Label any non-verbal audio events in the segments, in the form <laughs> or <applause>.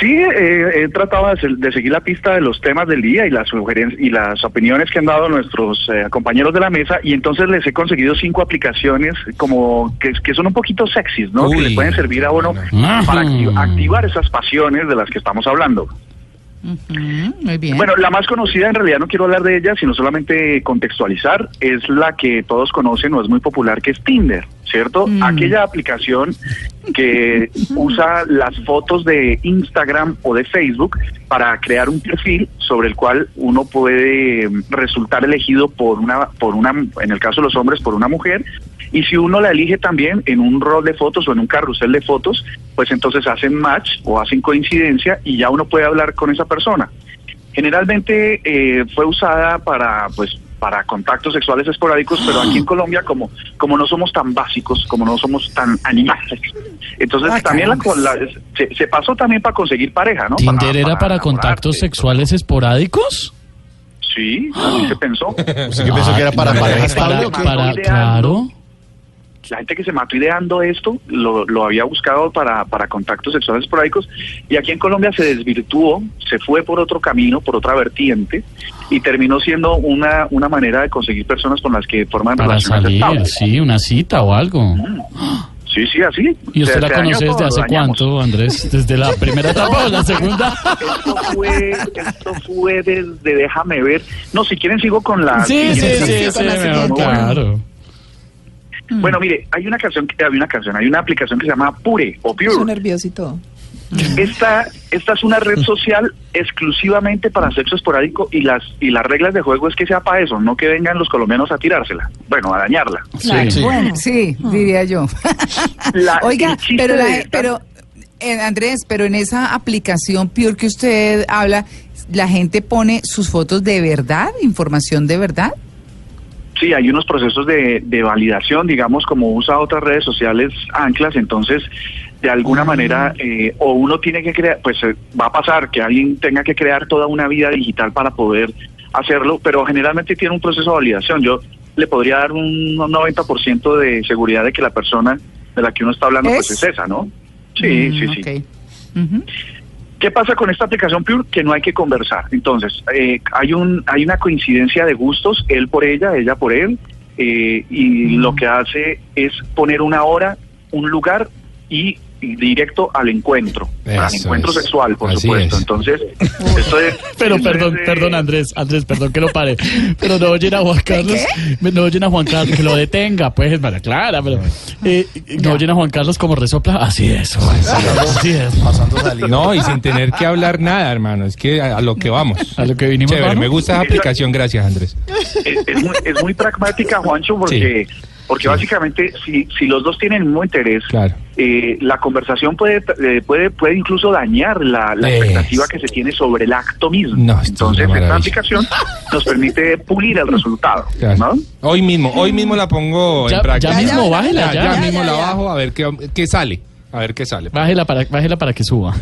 Sí, eh, he tratado de, de seguir la pista de los temas del día y las sugerencias y las opiniones que han dado nuestros eh, compañeros de la mesa y entonces les he conseguido cinco aplicaciones como que, que son un poquito sexys, ¿no? que le pueden servir a uno no. para acti- activar esas pasiones de las que estamos hablando. Muy bien. Bueno, la más conocida en realidad no quiero hablar de ella, sino solamente contextualizar, es la que todos conocen o es muy popular, que es Tinder, ¿cierto? Aquella aplicación que usa las fotos de Instagram o de Facebook para crear un perfil sobre el cual uno puede mm, resultar elegido por una, por una, en el caso de los hombres, por una mujer, y si uno la elige también en un rol de fotos o en un carrusel de fotos, pues entonces hacen match o hacen coincidencia y ya uno puede hablar con esa persona. Generalmente eh, fue usada para, pues, para contactos sexuales esporádicos, pero aquí en Colombia, como, como no somos tan básicos, como no somos tan animales, entonces Ah, también la, la- se, se pasó también para conseguir pareja, ¿no? ¿Tinder era para contactos sexuales esporádicos? Sí, así se pensó. ¿Usted qué pensó que era para Ah, pareja para, estable qué? para- Ideando. claro. La gente que se mató ideando esto lo, lo había buscado para, para contactos sexuales esporádicos y aquí en Colombia se desvirtuó, se fue por otro camino, por otra vertiente y terminó siendo una, una manera de conseguir personas con las que forman Para relaciones salir, estables. sí, una cita o algo. Sí, sí, así. ¿Y usted la dañó conoce desde hace cuánto, Andrés? ¿Desde la primera etapa o la segunda? Esto fue, esto fue desde Déjame ver. No, si quieren sigo con la... Sí, sí, sí, sí, con claro. Bueno, mire, hay una canción, que- hay una canción, hay una aplicación que se llama Pure o Estoy Pure. nervioso y todo. Esta, esta es una red social exclusivamente para sexo esporádico y las y las reglas de juego es que sea para eso, no que vengan los colombianos a tirársela, bueno, a dañarla. Claro, Sí. Bueno, sí, diría yo. <laughs> La- Oiga, pero, la- esta- pero eh, Andrés, pero en esa aplicación Pure que usted habla, ¿la gente pone sus fotos de verdad, información de verdad? Sí, hay unos procesos de, de validación, digamos, como usa otras redes sociales anclas, entonces de alguna manera eh, o uno tiene que crear, pues eh, va a pasar que alguien tenga que crear toda una vida digital para poder hacerlo, pero generalmente tiene un proceso de validación. Yo le podría dar un 90% de seguridad de que la persona de la que uno está hablando pues ¿Es? es esa, ¿no? Sí, Mm, sí, sí. ok. Ujú. ¿Qué pasa con esta aplicación Pure? Que no hay que conversar. Entonces, eh, hay un hay una coincidencia de gustos, él por ella, ella por él, eh, y lo que hace es poner una hora, un lugar y, y directo al encuentro, al Eso encuentro es. sexual, por Así supuesto. es. Entonces, <laughs> esto es... Pero esto perdón, es perdón Andrés, Andrés, perdón que lo pare. Pero no oyen a Juan Carlos, no oyen a Juan Carlos, que lo detenga, pues, para clara, pero eh, no oyen a Juan Carlos como resopla. Así es, así es. Pasando salida. No, y sin tener que hablar nada, hermano. Es que a, a lo que vamos. A lo que vinimos, Chévere, me gusta esa aplicación, gracias, Andrés. es, es muy, es muy pragmática, Juancho, porque, porque básicamente si, si los dos tienen el mismo interés, Claro. eh, la conversación puede, eh, puede, puede incluso dañar la, la Es. expectativa que se tiene sobre el acto mismo. No, Entonces, esta aplicación <laughs> nos permite pulir el resultado. Claro. ¿no? Hoy mismo, hoy mismo la pongo Ya- en práctica. ya mismo, bájela, ya. ya. mismo Ya, la ya, ya. bajo a ver qué, qué sale. A ver qué sale. Bájela para, bájela para que suba.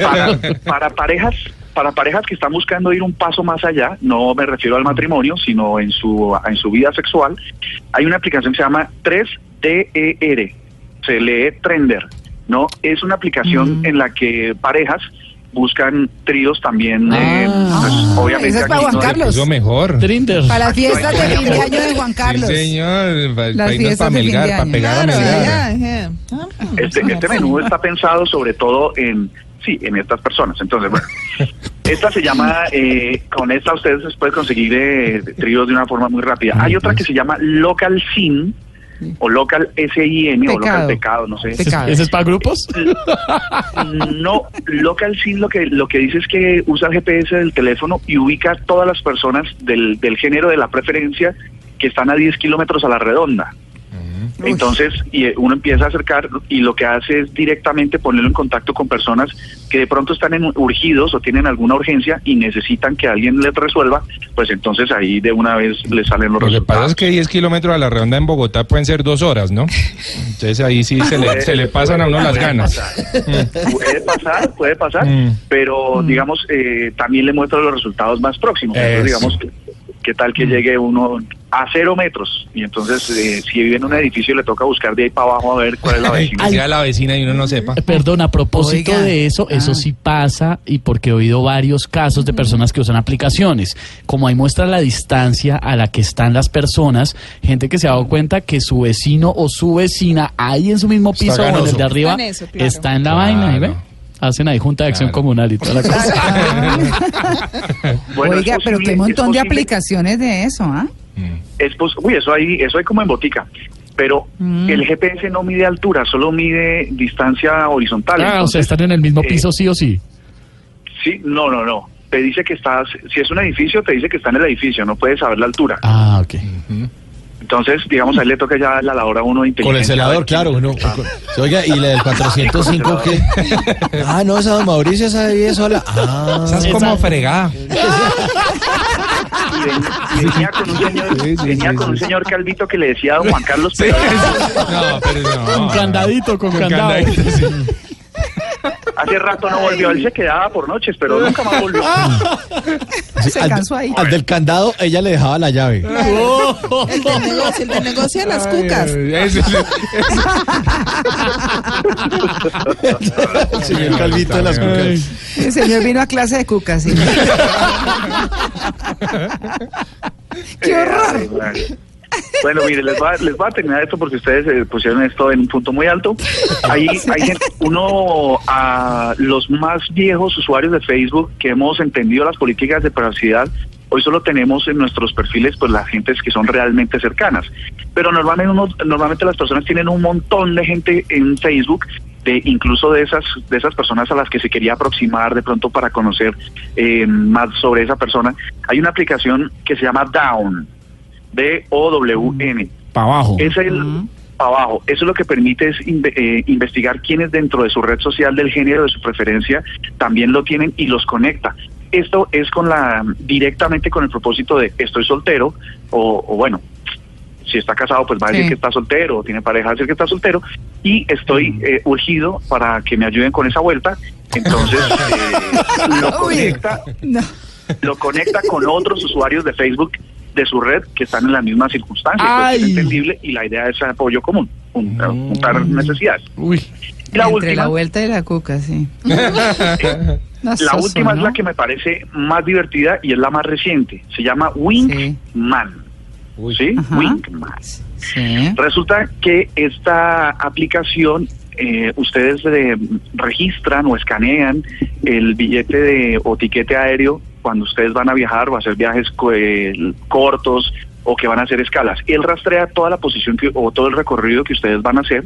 Para, <laughs> para parejas para parejas que están buscando ir un paso más allá, no me refiero al matrimonio, sino en su en su vida sexual, hay una aplicación que se llama 3DER, se lee Trender, ¿no? Es una aplicación en la que parejas buscan tríos también, eh, pues, obviamente esa es para Juan no- Carlos. Mejor. Trinder. Para las fiestas de fin de año de Juan Carlos. Sí, señor. Para Las irnos fiestas para de fin Melgar, de para año. pegar a Melgar. Este, este menú está pensado sobre todo en, sí, en estas personas. Entonces, bueno, esta se llama, eh, con esta ustedes se puede conseguir eh, tríos de una forma muy rápida. Hay otra que se llama Local Sin, o Local SIN, o Local Pecado. No sé. Pecado. ¿Ese es para grupos? No, Local Sin lo que, lo que dice es que usa el GPS del teléfono y ubica a todas las personas del, del género de la preferencia que están a 10 kilómetros a la redonda. Entonces, y eh, uno empieza a acercar y lo que hace es directamente ponerlo en contacto con personas que de pronto están en, urgidos o tienen alguna urgencia y necesitan que alguien les resuelva, pues entonces ahí de una vez les salen los Lo que resultados. pasa es que 10 kilómetros a la redonda en Bogotá pueden ser dos horas, ¿no? Entonces ahí sí se le, se le pasan a uno las ganas. pasar. Puede pasar, puede pasar, Mm. pero digamos, eh, también le muestra los resultados más próximos. Entonces, Eso. digamos, ¿qué tal Mm. que llegue uno a cero metros? Y entonces, eh, si vive en un edificio, le toca buscar de ahí para abajo a ver cuál es la <laughs> vecina. sea la vecina y uno no sepa. Eh, Perdón, a propósito Oiga. de eso, eso Ah. sí pasa y porque he oído varios casos de personas que usan aplicaciones. Como ahí muestra la distancia a la que están las personas, gente que se ha dado cuenta que su vecino o su vecina ahí en su mismo piso o en el de arriba Está en eso, claro. está en la Claro. vaina, ¿y ve? Hacen ahí junta de acción Claro. comunal y toda la cosa. <laughs> Bueno, es Oiga, pero posible- qué es montón de aplicaciones de eso, ¿ah? Es pos- uy, eso hay, eso hay como en botica. Pero Mm. el GPS no mide altura, solo mide distancia horizontal. Ah, o sea, Entonces, están en el mismo eh, piso sí o sí. Sí, no, no, no. Te dice que estás, si es un edificio, te dice que está en el edificio, no puedes saber la altura. Ah, ok. Entonces, digamos, a él le toca ya la labor a uno de. Con el celador, claro. Uno, con- Oiga, ¿y la del 405 qué? <laughs> Ah, no, esa don Mauricio, esa vive sola. Ah, Estás como fregada. Venía con un señor, Sí, sí, venía sí, con un señor calvito que le decía a don Juan Carlos Sí, pero No, pero no. Con candadito, con candado. candadito, sí. Hace rato no volvió. Él se quedaba por noches, pero nunca más volvió. <laughs> Se al, cansó ahí. al del candado, ella le dejaba la llave. El del negocio, el del negocio de las cucas. Ay, ese- ese- El señor Calvito de las cucas. El señor vino a clase de cucas, sí. <laughs> ¡Qué horror! Bueno, mire, les va, les va a terminar esto porque ustedes eh, pusieron esto en un punto muy alto. Ahí <laughs> hay gente, uno, a los más viejos usuarios de Facebook que hemos entendido las políticas de privacidad, hoy solo tenemos en nuestros perfiles pues las gentes que son realmente cercanas. Pero normalmente, uno, normalmente las personas tienen un montón de gente en Facebook de incluso de esas de esas personas a las que se quería aproximar de pronto para conocer eh, más sobre esa persona. Hay una aplicación que se llama Down, D-O-W-N. Para abajo. Es el para abajo. Eso lo que permite es inve- eh, investigar quiénes dentro de su red social del género de su preferencia también lo tienen y los conecta. Esto es con la directamente con el propósito de estoy soltero o, o bueno, si está casado pues va a decir Sí. que está soltero o tiene pareja va a decir que está soltero y estoy eh, urgido para que me ayuden con esa vuelta. Entonces <laughs> eh, lo conecta No. lo conecta con otros usuarios de Facebook de su red que están en las mismas circunstancias. pues, es entendible y la idea es apoyo común, juntar, juntar necesidades. Uy. Y la Entre última, la vuelta y la cuca, sí. <laughs> No, la soso, última es la que me parece más divertida y es la más reciente. Se llama Winkman. ¿Sí? Sí. Resulta que esta aplicación eh, ustedes eh, registran o escanean el billete de o tiquete aéreo cuando ustedes van a viajar o a hacer viajes eh, cortos o que van a hacer escalas. Él rastrea toda la posición que, o todo el recorrido que ustedes van a hacer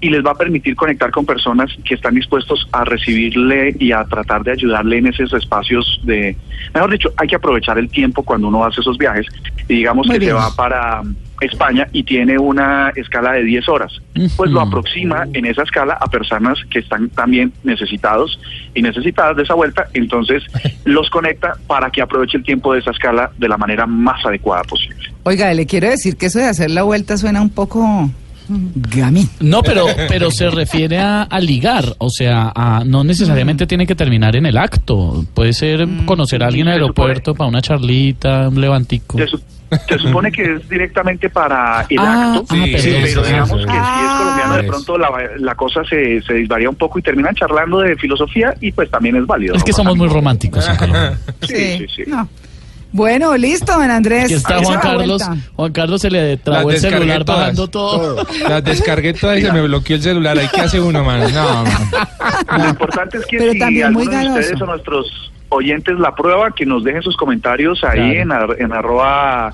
y les va a permitir conectar con personas que están dispuestos a recibirle y a tratar de ayudarle en esos espacios de, mejor dicho, hay que aprovechar el tiempo cuando uno hace esos viajes y digamos Muy que bien. se va para España y tiene una escala de 10 horas, pues lo aproxima en esa escala a personas que están también necesitados y necesitadas de esa vuelta, entonces <laughs> los conecta para que aproveche el tiempo de esa escala de la manera más adecuada posible. Oiga, le quiero decir que eso de hacer la vuelta suena un poco gamín. No, pero, pero se refiere a, a ligar, o sea, a- no necesariamente tiene que terminar en el acto. Puede ser conocer a alguien en el aeropuerto para una charlita, un levantico. Se, su- se supone que es directamente para el Ah, acto, ah, Sí, pero sí, digamos sí. que si es colombiano de Ah. pronto la, la cosa se, se disvaría un poco y terminan charlando de filosofía y pues también es válido. Es ¿no? que somos muy románticos en Colombia. Sí, sí, sí. No. Bueno, listo, don Andrés. Aquí está Juan Carlos. vuelta. Juan Carlos se le Las trabó el descargué celular todas. bajando todo. Las descargué todas y se me bloqueó el celular. ¿Ahí qué hace uno, man? No, man. Lo importante es que Pero si también muy de ustedes o nuestros oyentes la prueba, que nos dejen sus comentarios ahí Claro. en, ar- en arroba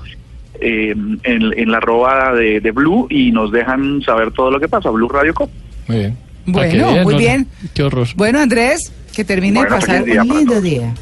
eh, en, en la arroba de, de Blue y nos dejan saber todo lo que pasa. Blue Radio Com. Muy bien. Ah, Bueno, muy ¿no? bien. Qué horror. Bueno, Andrés, que termine Bueno, de pasar un lindo día.